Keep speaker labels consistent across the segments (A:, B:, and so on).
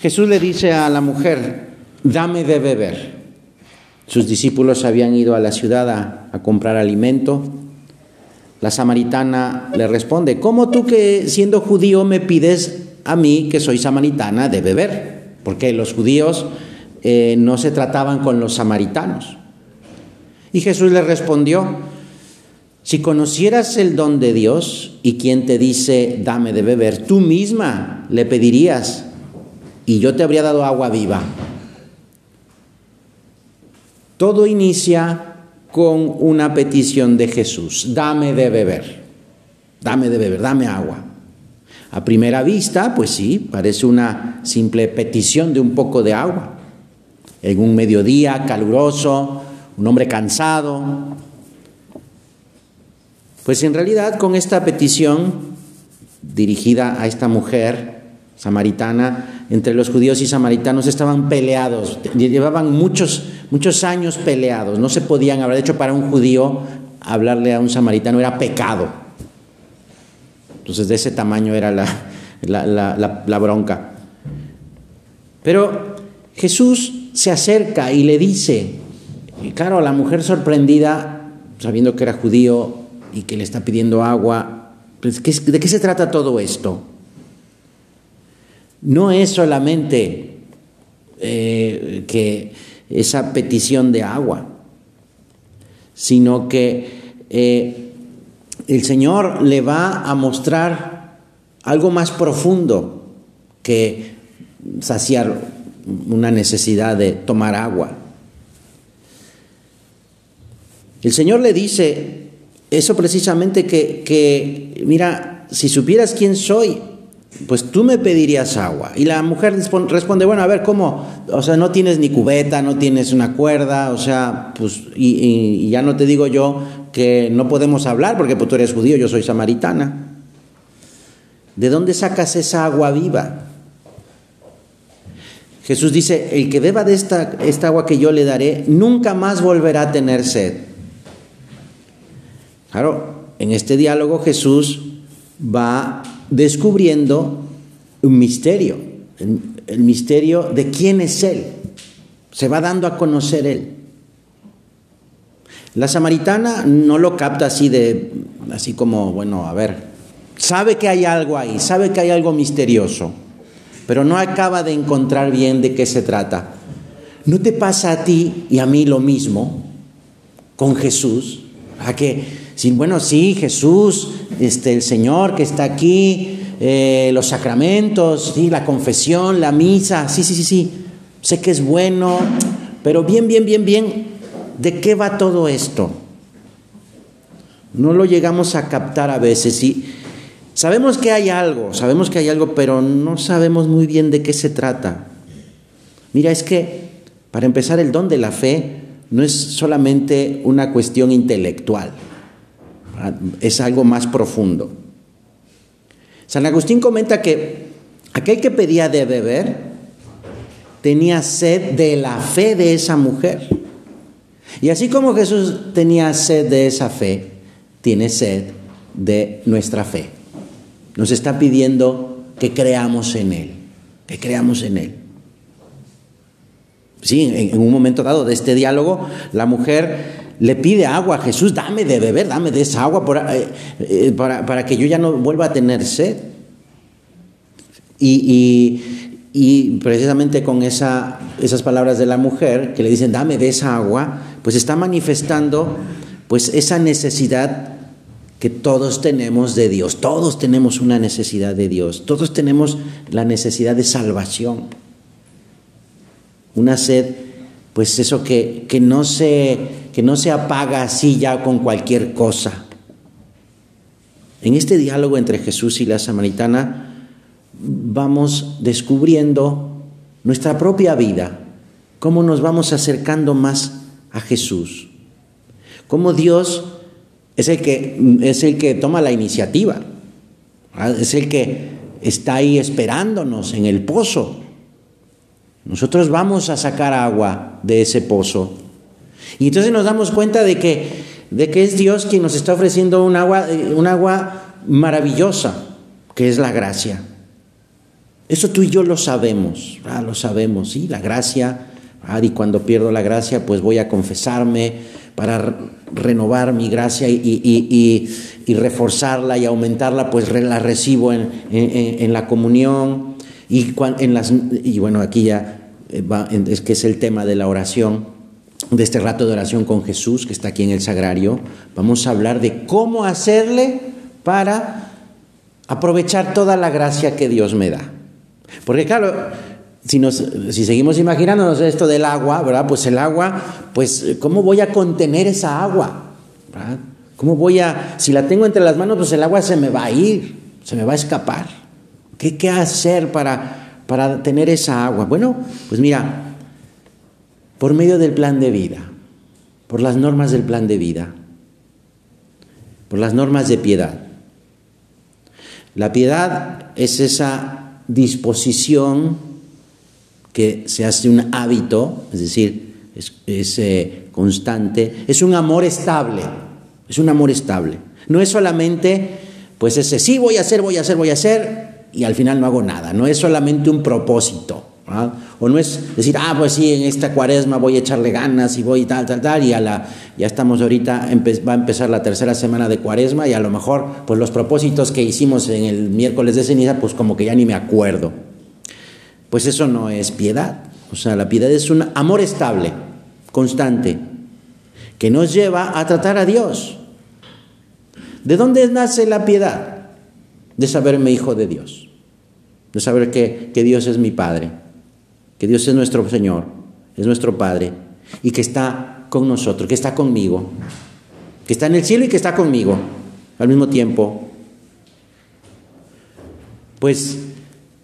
A: Jesús le dice a la mujer, dame de beber. Sus discípulos habían ido a la ciudad a, comprar alimento. La samaritana le responde, ¿cómo tú que siendo judío me pides a mí, que soy samaritana, de beber? Porque los judíos eh, no se trataban con los samaritanos. Y Jesús le respondió, si conocieras el don de Dios y quien te dice, dame de beber, tú misma le pedirías y yo te habría dado agua viva. Todo inicia con una petición de Jesús, dame de beber, dame de beber, dame agua. A primera vista, pues sí, parece una simple petición de un poco de agua. En un mediodía caluroso, un hombre cansado. Pues en realidad con esta petición dirigida a esta mujer, samaritana, entre los judíos y samaritanos estaban peleados, llevaban muchos, muchos años peleados, no se podían hablar, de hecho para un judío hablarle a un samaritano era pecado. Entonces de ese tamaño era la, la, bronca. Pero Jesús se acerca y le dice, y claro, la mujer sorprendida, sabiendo que era judío y que le está pidiendo agua, pues, ¿de qué se trata todo esto? No es solamente eh, que esa petición de agua, sino que eh, el Señor le va a mostrar algo más profundo que saciar una necesidad de tomar agua. El Señor le dice eso precisamente que, que mira, si supieras quién soy, pues tú me pedirías agua. Y la mujer responde, bueno, a ver, ¿cómo? O sea, no tienes ni cubeta, no tienes una cuerda, o sea, pues, y, ya no te digo yo que no podemos hablar porque pues, tú eres judío, yo soy samaritana. ¿De dónde sacas esa agua viva? Jesús dice, el que beba de esta, esta agua que yo le daré, nunca más volverá a tener sed. Claro, en este diálogo Jesús va descubriendo un misterio, el, misterio de quién es Él. Se va dando a conocer Él. La samaritana no lo capta así de, así como, bueno, a ver, sabe que hay algo ahí, sabe que hay algo misterioso, pero no acaba de encontrar bien de qué se trata. ¿No te pasa a ti y a mí lo mismo con Jesús? A que, bueno, sí, Jesús este, el Señor que está aquí, eh, los sacramentos, ¿sí? la confesión, la misa, sí, sí, sí, sí, sé que es bueno, pero bien, bien, bien, bien, ¿de qué va todo esto? No lo llegamos a captar a veces y sabemos que hay algo, sabemos que hay algo, pero no sabemos muy bien de qué se trata. Mira, es que para empezar el don de la fe no es solamente una cuestión intelectual es algo más profundo. San Agustín comenta que aquel que pedía de beber tenía sed de la fe de esa mujer. Y así como Jesús tenía sed de esa fe, tiene sed de nuestra fe. Nos está pidiendo que creamos en Él, que creamos en Él. Sí, en, un momento dado de este diálogo, la mujer le pide agua Jesús, dame de beber, dame de esa agua eh, eh, para, que yo ya no vuelva a tener sed. Y, precisamente con esa, esas palabras de la mujer que le dicen, dame de esa agua, pues está manifestando pues esa necesidad que todos tenemos de Dios, todos tenemos una necesidad de Dios, todos tenemos la necesidad de salvación, una sed, pues eso que, que no se que no se apaga así ya con cualquier cosa. En este diálogo entre Jesús y la samaritana vamos descubriendo nuestra propia vida, cómo nos vamos acercando más a Jesús, cómo Dios es el que, es el que toma la iniciativa, es el que está ahí esperándonos en el pozo. Nosotros vamos a sacar agua de ese pozo y entonces nos damos cuenta de que, de que es Dios quien nos está ofreciendo un agua, un agua maravillosa, que es la gracia. Eso tú y yo lo sabemos, lo sabemos, ¿sí? La gracia, y cuando pierdo la gracia, pues voy a confesarme para renovar mi gracia y, reforzarla y aumentarla, pues la recibo en, la comunión. Y, en las, y bueno, aquí ya eh, es que es el tema de la oración, de este rato de oración con Jesús, que está aquí en el sagrario. Vamos a hablar de cómo hacerle para aprovechar toda la gracia que Dios me da. Porque claro, si, nos, si seguimos imaginándonos esto del agua, ¿verdad? Pues el agua, pues ¿cómo voy a contener esa agua? ¿Cómo voy a, si la tengo entre las manos, pues el agua se me va a ir, se me va a escapar? ¿Qué, qué hacer para, para tener esa agua? Bueno, pues mira, por medio del plan de vida, por las normas del plan de vida, por las normas de piedad. La piedad es esa disposición que se hace un hábito, es decir, es, eh, constante, es un amor estable, es un amor estable. No es solamente, pues ese sí voy a hacer, voy a hacer, voy a hacer, y al final no hago nada, no es solamente un propósito. O no es decir, ah, pues sí, en esta cuaresma voy a echarle ganas y voy tal, tal, tal, y a la, ya estamos ahorita, va a empezar la tercera semana de cuaresma y a lo mejor, pues los propósitos que hicimos en el miércoles de ceniza, pues como que ya ni me acuerdo. Pues eso no es piedad. O sea, la piedad es un amor estable, constante, que nos lleva a tratar a Dios. ¿De dónde nace la piedad? De saberme hijo de Dios, de saber que, que Dios es mi Padre que Dios es nuestro Señor, es nuestro Padre, y que está con nosotros, que está conmigo, que está en el cielo y que está conmigo al mismo tiempo. Pues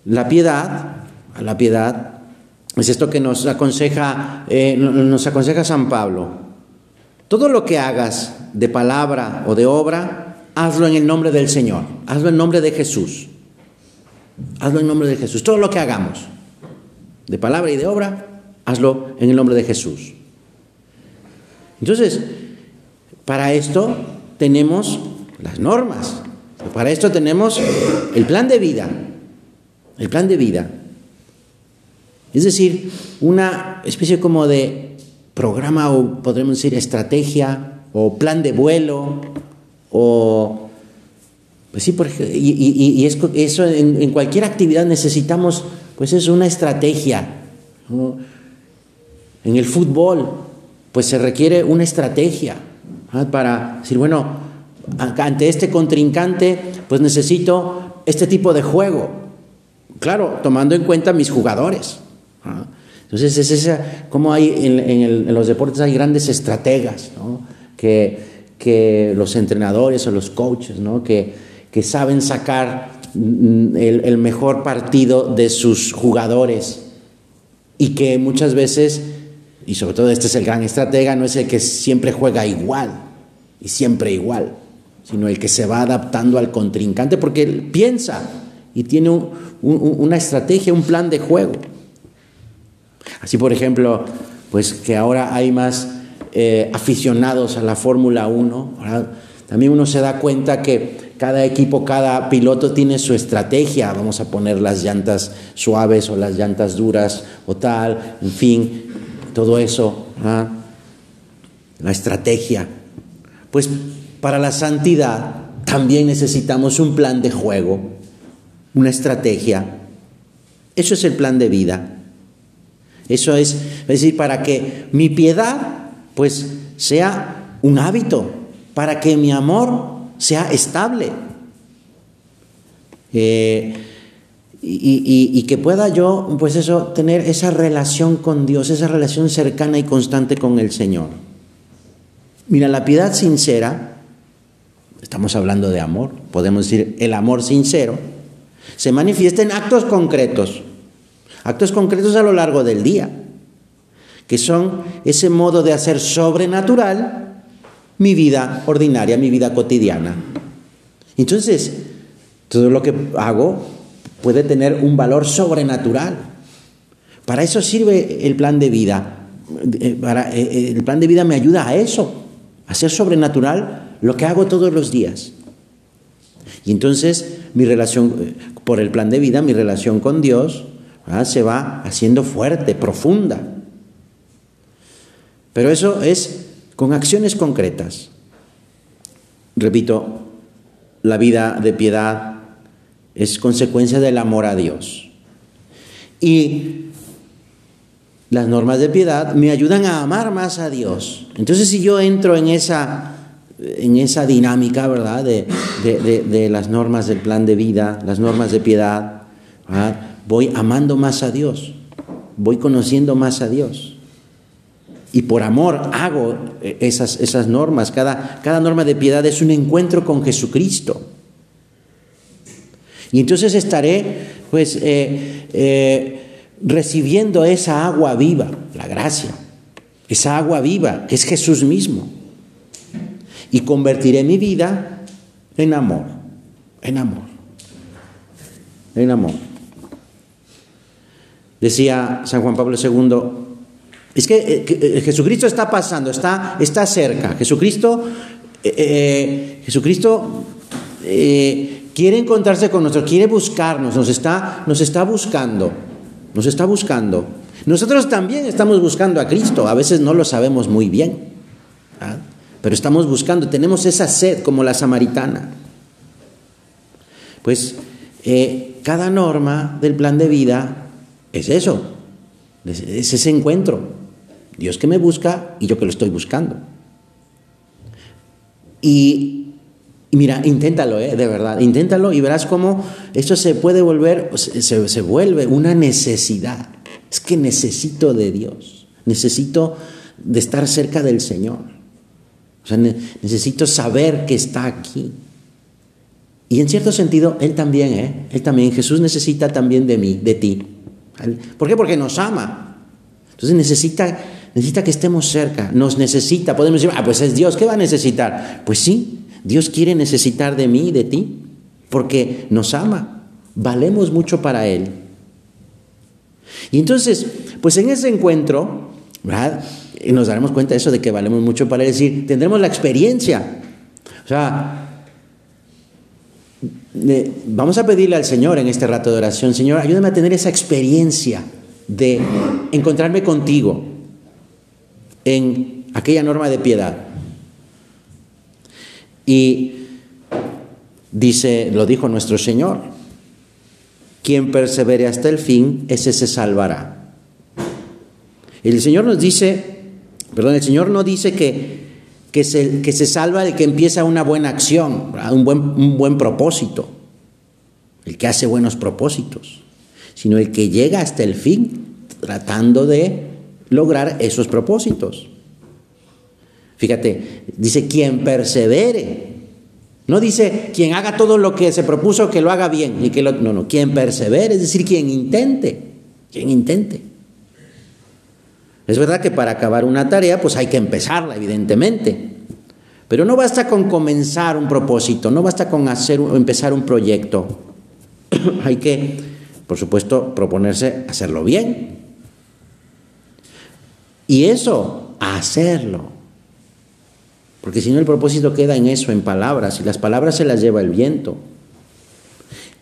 A: la piedad, la piedad, es esto que nos aconseja, eh, nos aconseja San Pablo. Todo lo que hagas de palabra o de obra, hazlo en el nombre del Señor, hazlo en nombre de Jesús. Hazlo en nombre de Jesús, todo lo que hagamos de palabra y de obra, hazlo en el nombre de Jesús. Entonces, para esto tenemos las normas, para esto tenemos el plan de vida, el plan de vida. Es decir, una especie como de programa o podríamos decir estrategia o plan de vuelo o... Pues sí, y, eso en cualquier actividad necesitamos pues es una estrategia. En el fútbol, pues se requiere una estrategia para decir, bueno, ante este contrincante, pues necesito este tipo de juego. Claro, tomando en cuenta mis jugadores. Entonces, es esa, como hay en, los deportes hay grandes estrategas, que, los entrenadores o los coaches, que saben sacar el, mejor partido de sus jugadores y que muchas veces, y sobre todo este es el gran estratega, no es el que siempre juega igual y siempre igual, sino el que se va adaptando al contrincante porque él piensa y tiene una estrategia, un plan de juego. Así, por ejemplo, pues que ahora hay más eh, aficionados a la Fórmula 1, también uno se da cuenta que cada equipo, cada piloto tiene su estrategia. Vamos a poner las llantas suaves o las llantas duras o tal, en fin, todo eso. ¿ah? La estrategia. Pues para la santidad también necesitamos un plan de juego, una estrategia. Eso es el plan de vida. Eso es, es decir, para que mi piedad pues sea un hábito, para que mi amor sea estable. Eh, y, que pueda yo, pues eso, tener esa relación con Dios, esa relación cercana y constante con el Señor. Mira, la piedad sincera, estamos hablando de amor, podemos decir el amor sincero, se manifiesta en actos concretos, actos concretos a lo largo del día, que son ese modo de hacer sobrenatural mi vida ordinaria, mi vida cotidiana. Entonces, todo lo que hago puede tener un valor sobrenatural. Para eso sirve el plan de vida. Eh, eh, eh, el plan de vida me ayuda a eso, a ser sobrenatural lo que hago todos los días. Y entonces mi relación, por el plan de vida, mi relación con Dios se va haciendo fuerte, profunda. Pero eso es con acciones concretas. Repito, la vida de piedad es consecuencia del amor a Dios. Y las normas de piedad me ayudan a amar más a Dios. Entonces si yo entro en esa, en esa dinámica, ¿verdad? De, de, las normas del plan de vida, las normas de piedad, voy amando más a Dios, voy conociendo más a Dios. Y por amor hago esas, esas normas. Cada, cada norma de piedad es un encuentro con Jesucristo. Y entonces estaré, pues, eh, eh, recibiendo esa agua viva, la gracia, esa agua viva que es Jesús mismo. Y convertiré mi vida en amor, en amor, en amor. Decía San Juan Pablo II, es que, eh, eh, Jesucristo está pasando, está, está cerca. Jesucristo, eh, Jesucristo quiere encontrarse con nosotros, quiere buscarnos, nos está, nos está buscando, nos está buscando. Nosotros también estamos buscando a Cristo, a veces no lo sabemos muy bien, ¿ah? pero estamos buscando, tenemos esa sed como la samaritana. Pues cada norma del plan de vida es eso, es ese encuentro. Dios que me busca y yo que lo estoy buscando. Y, mira, inténtalo, ¿eh? de verdad, inténtalo y verás cómo esto se puede volver, se, se vuelve una necesidad. Es que necesito de Dios, necesito de estar cerca del Señor. O sea, necesito saber que está aquí. Y en cierto sentido, Él también, ¿eh? Él también, Jesús necesita también de mí, de ti. ¿Por qué? Porque nos ama. Entonces necesita necesita que estemos cerca, nos necesita. Podemos decir, ah, pues es Dios, ¿qué va a necesitar? Pues sí, Dios quiere necesitar de mí, de ti, porque nos ama, valemos mucho para Él. Y entonces, pues en ese encuentro, nos daremos cuenta de eso, de que valemos mucho para Él, es decir, tendremos la experiencia. O sea, vamos a pedirle al Señor en este rato de oración, Señor, ayúdame a tener esa experiencia de encontrarme contigo, en aquella norma de piedad. Y dice, lo dijo nuestro Señor, quien persevere hasta el fin, ese se salvará. El Señor nos dice, perdón, el Señor no dice que, que, se, que se salva el que empieza una buena acción, un buen, un buen propósito, el que hace buenos propósitos, sino el que llega hasta el fin tratando de lograr esos propósitos. Fíjate, dice quien persevere. No dice quien haga todo lo que se propuso que lo haga bien. Y que no, no, quien persevere, es decir, quien intente. Quien intente. Es verdad que para acabar una tarea, pues hay que empezarla, evidentemente. Pero no basta con comenzar un propósito, no basta con hacer, empezar un proyecto. hay que, por supuesto, proponerse hacerlo bien. Y eso, hacerlo. Porque si no el propósito queda en eso, en palabras, y las palabras se las lleva el viento.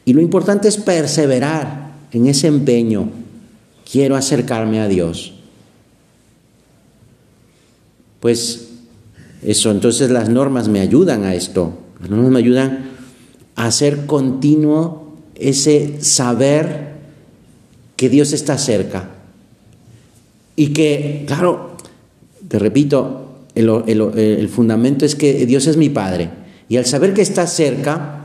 A: Y lo importante es perseverar en ese empeño. Quiero acercarme a Dios. Pues eso, entonces las normas me ayudan a esto. Las normas me ayudan a hacer continuo ese saber que Dios está cerca y que, claro, te repito, el, fundamento es que Dios es mi Padre. Y al saber que está cerca,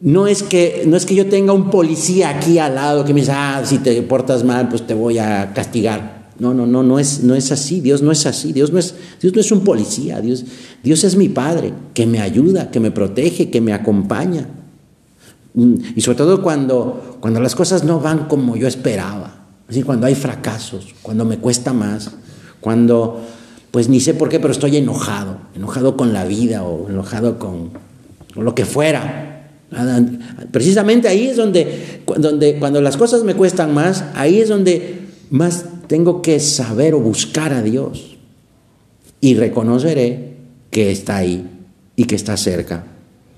A: no es, que, no es que yo tenga un policía aquí al lado que me dice, ah, si te portas mal, pues te voy a castigar. No, no, no, no es, no es así. Dios no es así. Dios no es, Dios no es un policía. Dios, Dios es mi Padre, que me ayuda, que me protege, que me acompaña. Mm, y sobre todo cuando, cuando las cosas no van como yo esperaba cuando hay fracasos, cuando me cuesta más, cuando pues ni sé por qué, pero estoy enojado, enojado con la vida o enojado con, lo que fuera. Precisamente ahí es donde, donde, cuando las cosas me cuestan más, ahí es donde más tengo que saber o buscar a Dios. Y reconoceré que está ahí y que está cerca.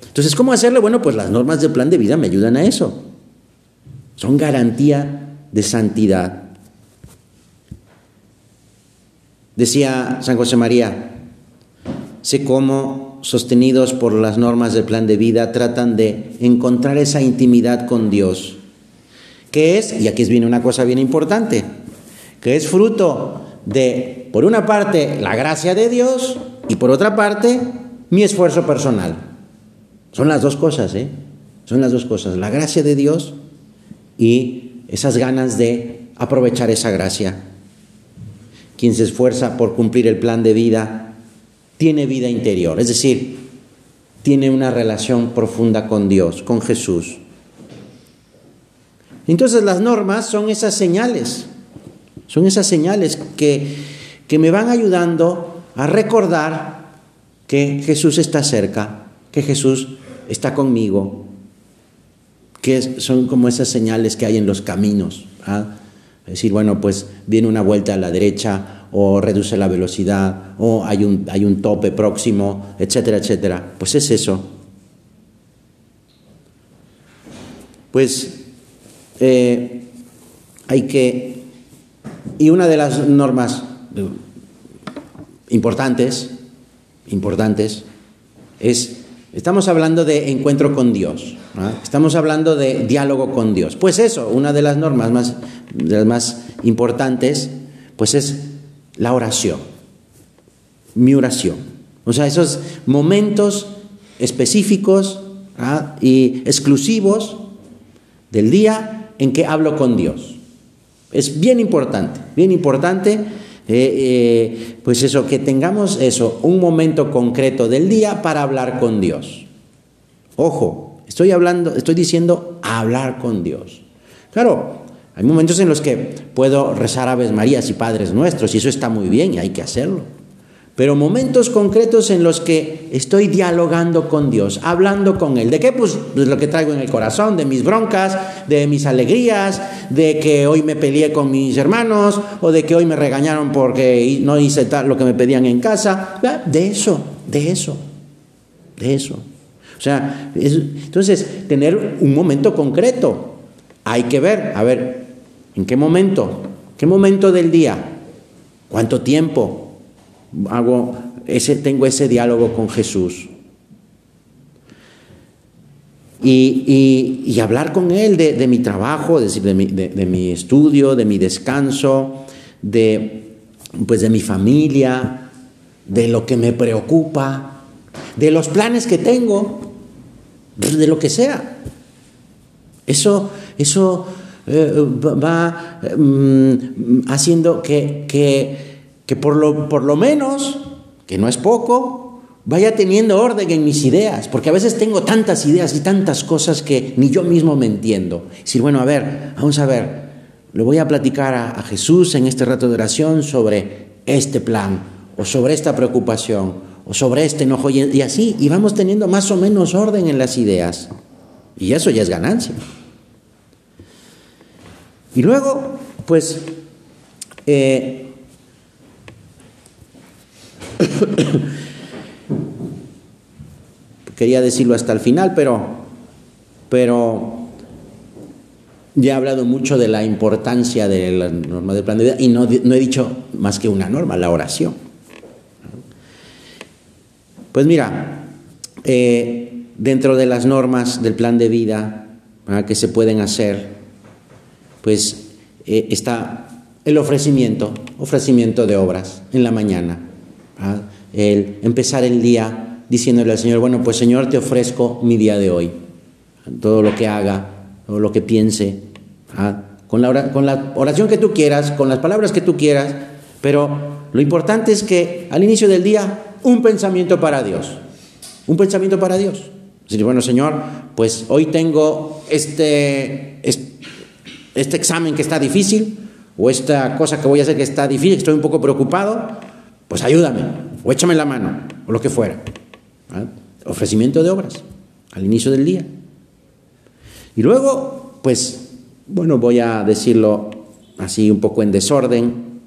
A: Entonces, ¿cómo hacerlo? Bueno, pues las normas del plan de vida me ayudan a eso. son garantía de santidad. Decía San José María, sé cómo, sostenidos por las normas del plan de vida, tratan de encontrar esa intimidad con Dios, que es, y aquí viene una cosa bien importante, que es fruto de, por una parte, la gracia de Dios y por otra parte, mi esfuerzo personal. Son las dos cosas, ¿eh? Son las dos cosas, la gracia de Dios y esas ganas de aprovechar esa gracia. Quien se esfuerza por cumplir el plan de vida tiene vida interior, es decir, tiene una relación profunda con Dios, con Jesús. Entonces las normas son esas señales, son esas señales que, que me van ayudando a recordar que Jesús está cerca, que Jesús está conmigo, que son como esas señales que hay en los caminos. ¿ah? Es decir, bueno, pues viene una vuelta a la derecha o reduce la velocidad o hay un, hay un tope próximo, etcétera, etcétera. Pues es eso. Pues eh, hay que... Y una de las normas importantes, importantes, es Estamos hablando de encuentro con Dios, estamos hablando de diálogo con Dios. Pues eso, una de las normas más, las más importantes, pues es la oración, mi oración. O sea, esos momentos específicos y exclusivos del día en que hablo con Dios. Es bien importante, bien importante eh, eh, pues eso, que tengamos eso, un momento concreto del día para hablar con Dios. Ojo, estoy hablando, estoy diciendo hablar con Dios. Claro, hay momentos en los que puedo rezar Aves Marías y Padres Nuestros, y eso está muy bien y hay que hacerlo pero momentos concretos en los que estoy dialogando con Dios, hablando con Él. ¿De qué? Pues de lo que traigo en el corazón, de mis broncas, de mis alegrías, de que hoy me peleé con mis hermanos o de que hoy me regañaron porque no hice lo que me pedían en casa. De eso, de eso, de eso. O sea, entonces, tener un momento concreto. Hay que ver, a ver, ¿en qué momento? ¿Qué momento del día? ¿Cuánto tiempo? Hago ese, tengo ese diálogo con Jesús. Y, hablar con Él de, mi trabajo, decir, de, mi, de, mi, estudio, de mi descanso, de, pues de mi familia, de lo que me preocupa, de los planes que tengo, de lo que sea. Eso, eso eh, va mm, haciendo que, que que por lo, por lo menos, que no es poco, vaya teniendo orden en mis ideas, porque a veces tengo tantas ideas y tantas cosas que ni yo mismo me entiendo. Decir, bueno, a ver, vamos a ver, le voy a platicar a, Jesús en este rato de oración sobre este plan, o sobre esta preocupación, o sobre este enojo, y, así, y vamos teniendo más o menos orden en las ideas. Y eso ya es ganancia. Y luego, pues, eh, Quería decirlo hasta el final, pero, pero ya he hablado mucho de la importancia de la norma del plan de vida y no, he dicho más que una norma, la oración. Pues mira, eh, dentro de las normas del plan de vida que se pueden hacer, pues eh, está el ofrecimiento, ofrecimiento de obras en la mañana el empezar el día diciéndole al Señor, bueno, pues Señor, te ofrezco mi día de hoy, todo lo que haga, todo lo que piense, con, la oración que tú quieras, con las palabras que tú quieras, pero lo importante es que al inicio del día, un pensamiento para Dios, un pensamiento para Dios. Decir, bueno, Señor, pues hoy tengo este, este examen que está difícil, o esta cosa que voy a hacer que está difícil, estoy un poco preocupado, pues ayúdame, o échame la mano, o lo que fuera. Ofrecimiento de obras al inicio del día. Y luego, pues, bueno, voy a decirlo así un poco en desorden,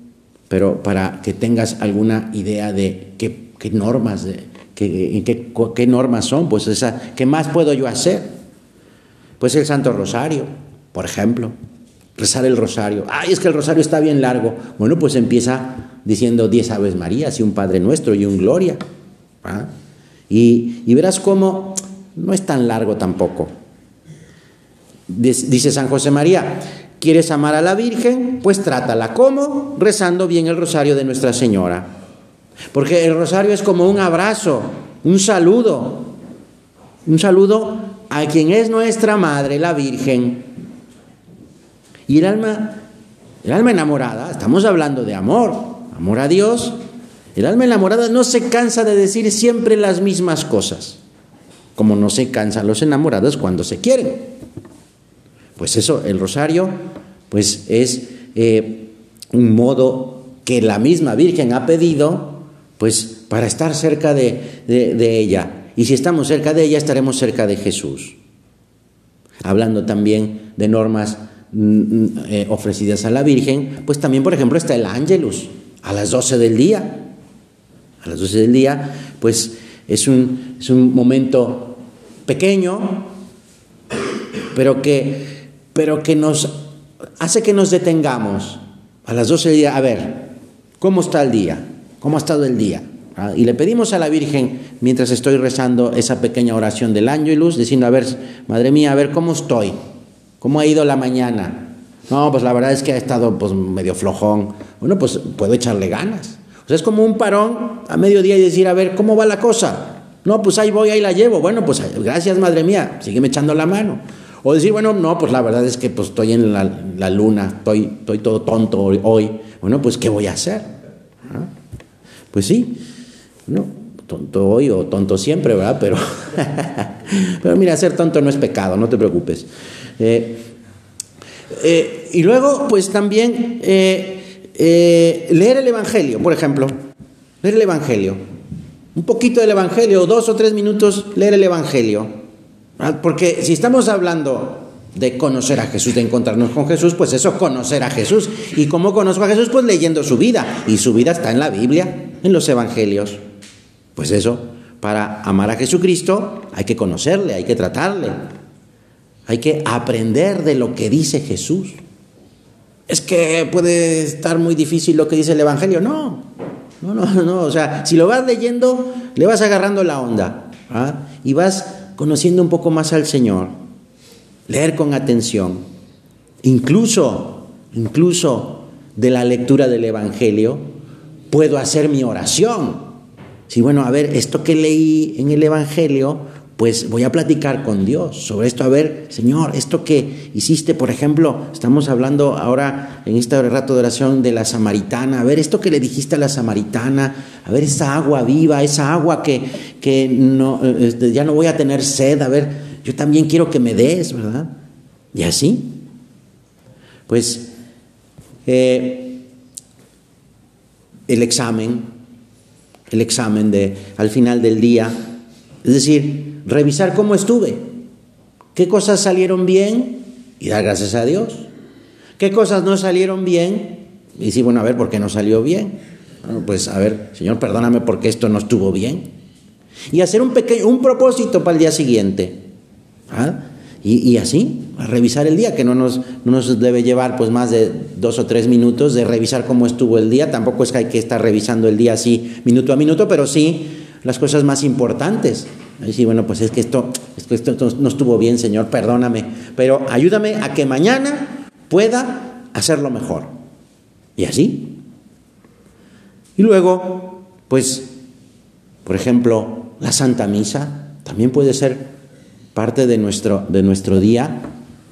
A: pero para que tengas alguna idea de qué, normas, qué, qué, normas son, pues esa, ¿qué más puedo yo hacer? Pues el Santo Rosario, por ejemplo. Rezar el rosario. Ay, es que el rosario está bien largo. Bueno, pues empieza diciendo diez Aves Marías y un Padre Nuestro y un Gloria. Y, y verás cómo no es tan largo tampoco. Dice San José María, ¿quieres amar a la Virgen? Pues trátala. ¿Cómo? Rezando bien el rosario de Nuestra Señora. Porque el rosario es como un abrazo, un saludo, un saludo a quien es nuestra Madre, la Virgen. Y el alma, el alma enamorada, estamos hablando de amor, amor a Dios. El alma enamorada no se cansa de decir siempre las mismas cosas, como no se cansan los enamorados cuando se quieren. Pues eso, el rosario, pues es eh, un modo que la misma Virgen ha pedido, pues para estar cerca de, ella. Y si estamos cerca de ella, estaremos cerca de Jesús. Hablando también de normas mm, mm, eh, ofrecidas a la Virgen, pues también, por ejemplo, está el Ángelus a las 12 del día. A las 12 del día, pues es un, es un momento pequeño, pero que pero que nos hace que nos detengamos a las 12 del día, a ver, ¿cómo está el día? ¿Cómo ha estado el día? Ah, y le pedimos a la Virgen, mientras estoy rezando esa pequeña oración del año y luz, diciendo, a ver, Madre mía, a ver, ¿cómo estoy? ¿Cómo ha ido la mañana? No, pues la verdad es que ha estado pues, medio flojón. Bueno, pues puedo echarle ganas. O sea, es como un parón a mediodía y decir, a ver, ¿cómo va la cosa? No, pues ahí voy, ahí la llevo. Bueno, pues gracias, Madre mía, sígueme echando la mano. O decir, bueno, no, pues la verdad es que pues, estoy en la, luna, estoy, estoy, todo tonto hoy. Bueno, pues ¿qué voy a hacer? ¿Ah? Pues sí, no, tonto hoy o tonto siempre, ¿verdad? Pero, pero mira, ser tonto no es pecado, no te preocupes. Eh, eh, y luego, pues también eh, leer el Evangelio, por ejemplo, leer el Evangelio. Un poquito del Evangelio, dos o tres minutos, leer el Evangelio. Porque si estamos hablando de conocer a Jesús, de encontrarnos con Jesús, pues eso, conocer a Jesús. ¿Y cómo conozco a Jesús? Pues leyendo su vida. Y su vida está en la Biblia, en los Evangelios. Pues eso, para amar a Jesucristo hay que conocerle, hay que tratarle. Hay que aprender de lo que dice Jesús. Es que puede estar muy difícil lo que dice el Evangelio. No, no, no, no. O sea, si lo vas leyendo, le vas agarrando la onda. ¿ah? Y vas conociendo un poco más al Señor, leer con atención, incluso, incluso de la lectura del Evangelio, puedo hacer mi oración. Si, bueno, a ver, esto que leí en el Evangelio, pues voy a platicar con Dios sobre esto. A ver, Señor, esto que hiciste, por ejemplo, estamos hablando ahora en este rato de oración de la samaritana. A ver, esto que le dijiste a la samaritana, a ver, esa agua viva, esa agua que, que no, este, ya no voy a tener sed. A ver, yo también quiero que me des, ¿verdad? Y así. Pues eh, el examen, el examen de al final del día, es decir, revisar cómo estuve, qué cosas salieron bien y dar gracias a Dios, qué cosas no salieron bien y decir, bueno, a ver, ¿por qué no salió bien? pues a ver, Señor, perdóname porque esto no estuvo bien. Y hacer un pequeño, un propósito para el día siguiente. ¿ah? Y, así, a revisar el día, que no nos, no nos debe llevar pues más de dos o tres minutos de revisar cómo estuvo el día. Tampoco es que hay que estar revisando el día así minuto a minuto, pero sí las cosas más importantes. Sí, bueno, pues es que esto, esto, no estuvo bien, Señor, perdóname, pero ayúdame a que mañana pueda hacerlo mejor. Y así. Y luego, pues, por ejemplo, la Santa Misa también puede ser parte de nuestro, de nuestro día,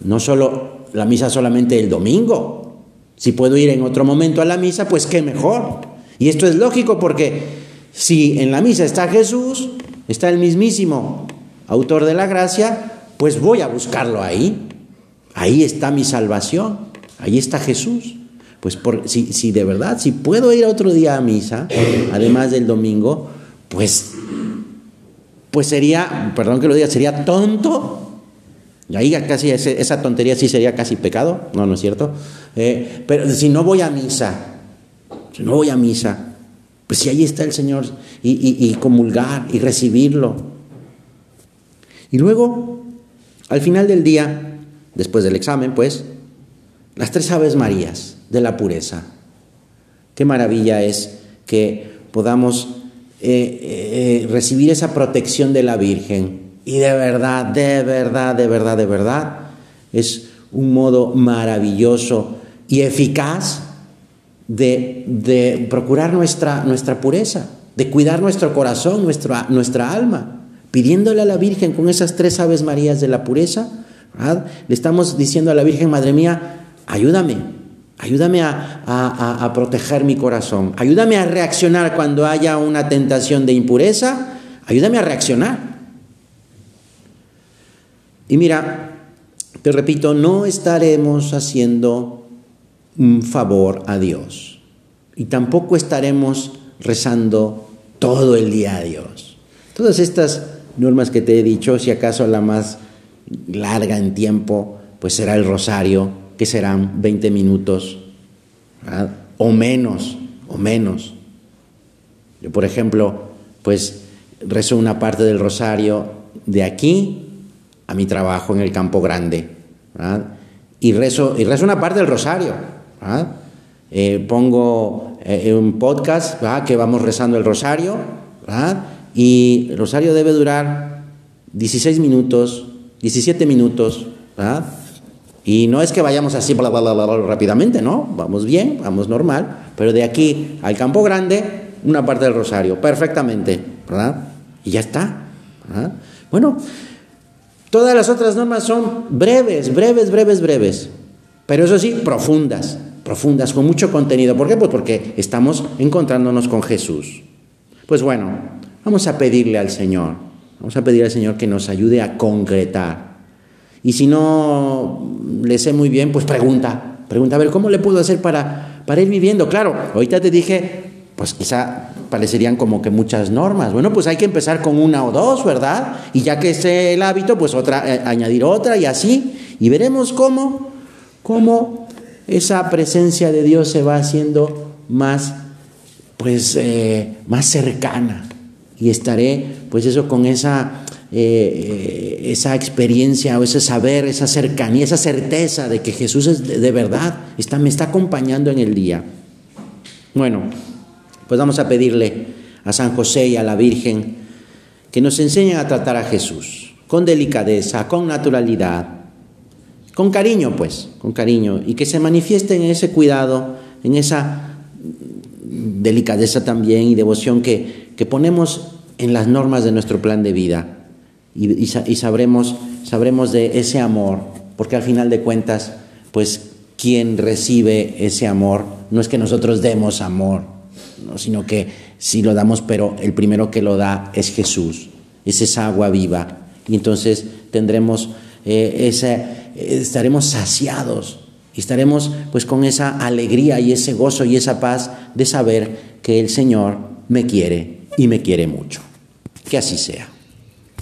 A: no solo la misa solamente el domingo. Si puedo ir en otro momento a la misa, pues qué mejor. Y esto es lógico porque si en la misa está Jesús, está el mismísimo autor de la gracia, pues voy a buscarlo ahí. Ahí está mi salvación, ahí está Jesús. Pues por, si, si de verdad, si puedo ir otro día a misa, además del domingo, pues, pues sería, perdón que lo diga, sería tonto. Y ahí casi esa tontería sí sería casi pecado, no, no es cierto. Eh, pero si no voy a misa, si no voy a misa, pues si ahí está el Señor y, comulgar y recibirlo. Y luego, al final del día, después del examen, pues, las tres Aves Marías de la pureza. Qué maravilla es que podamos eh, eh, recibir esa protección de la Virgen. Y de verdad, de verdad, de verdad, de verdad, es un modo maravilloso y eficaz de, procurar nuestra, nuestra, pureza, de cuidar nuestro corazón, nuestra, nuestra alma, pidiéndole a la Virgen con esas tres aves marías de la pureza, le estamos diciendo a la Virgen, Madre mía, ayúdame, ayúdame a, a proteger mi corazón, ayúdame a reaccionar cuando haya una tentación de impureza, ayúdame a reaccionar. Y mira, te repito, no estaremos haciendo un favor a Dios. Y tampoco estaremos rezando todo el día a Dios. Todas estas normas que te he dicho, si acaso la más larga en tiempo, pues será el rosario, que serán 20 minutos, o menos, o menos. Yo, por ejemplo, pues rezo una parte del rosario de aquí a mi trabajo en el Campo Grande, y rezo, y rezo una parte del rosario. Eh, pongo eh, un podcast que vamos rezando el rosario y el rosario debe durar 16 minutos, 17 minutos. Y no es que vayamos así bla, bla, bla, rápidamente, ¿no? Vamos bien, vamos normal, pero de aquí al campo grande, una parte del rosario, perfectamente, ¿verdad? Y ya está. Bueno, todas las otras normas son breves, breves, breves, breves, pero eso sí, profundas profundas, con mucho contenido. ¿Por qué? Pues porque estamos encontrándonos con Jesús. Pues bueno, vamos a pedirle al Señor, vamos a pedirle al Señor que nos ayude a concretar. Y si no le sé muy bien, pues pregunta, pregunta, a ver, ¿cómo le puedo hacer para, para ir viviendo? Claro, ahorita te dije, pues quizá parecerían como que muchas normas. Bueno, pues hay que empezar con una o dos, ¿verdad? Y ya que es el hábito, pues otra, eh, añadir otra y así. Y veremos cómo, cómo esa presencia de Dios se va haciendo más, pues, eh, más cercana. Y estaré, pues eso, con esa, eh, esa experiencia o ese saber, esa cercanía, esa certeza de que Jesús es de, verdad, está, me está acompañando en el día. Bueno, pues vamos a pedirle a San José y a la Virgen que nos enseñen a tratar a Jesús con delicadeza, con naturalidad, con cariño, pues, con cariño, y que se manifieste en ese cuidado, en esa delicadeza también y devoción que, que ponemos en las normas de nuestro plan de vida. Y, sabremos, sabremos de ese amor, porque al final de cuentas, pues quien recibe ese amor no es que nosotros demos amor, sino que sí lo damos, pero el primero que lo da es Jesús, es esa agua viva. Y entonces tendremos eh, ese estaremos saciados y estaremos pues con esa alegría y ese gozo y esa paz de saber que el Señor me quiere y me quiere mucho. Que así sea.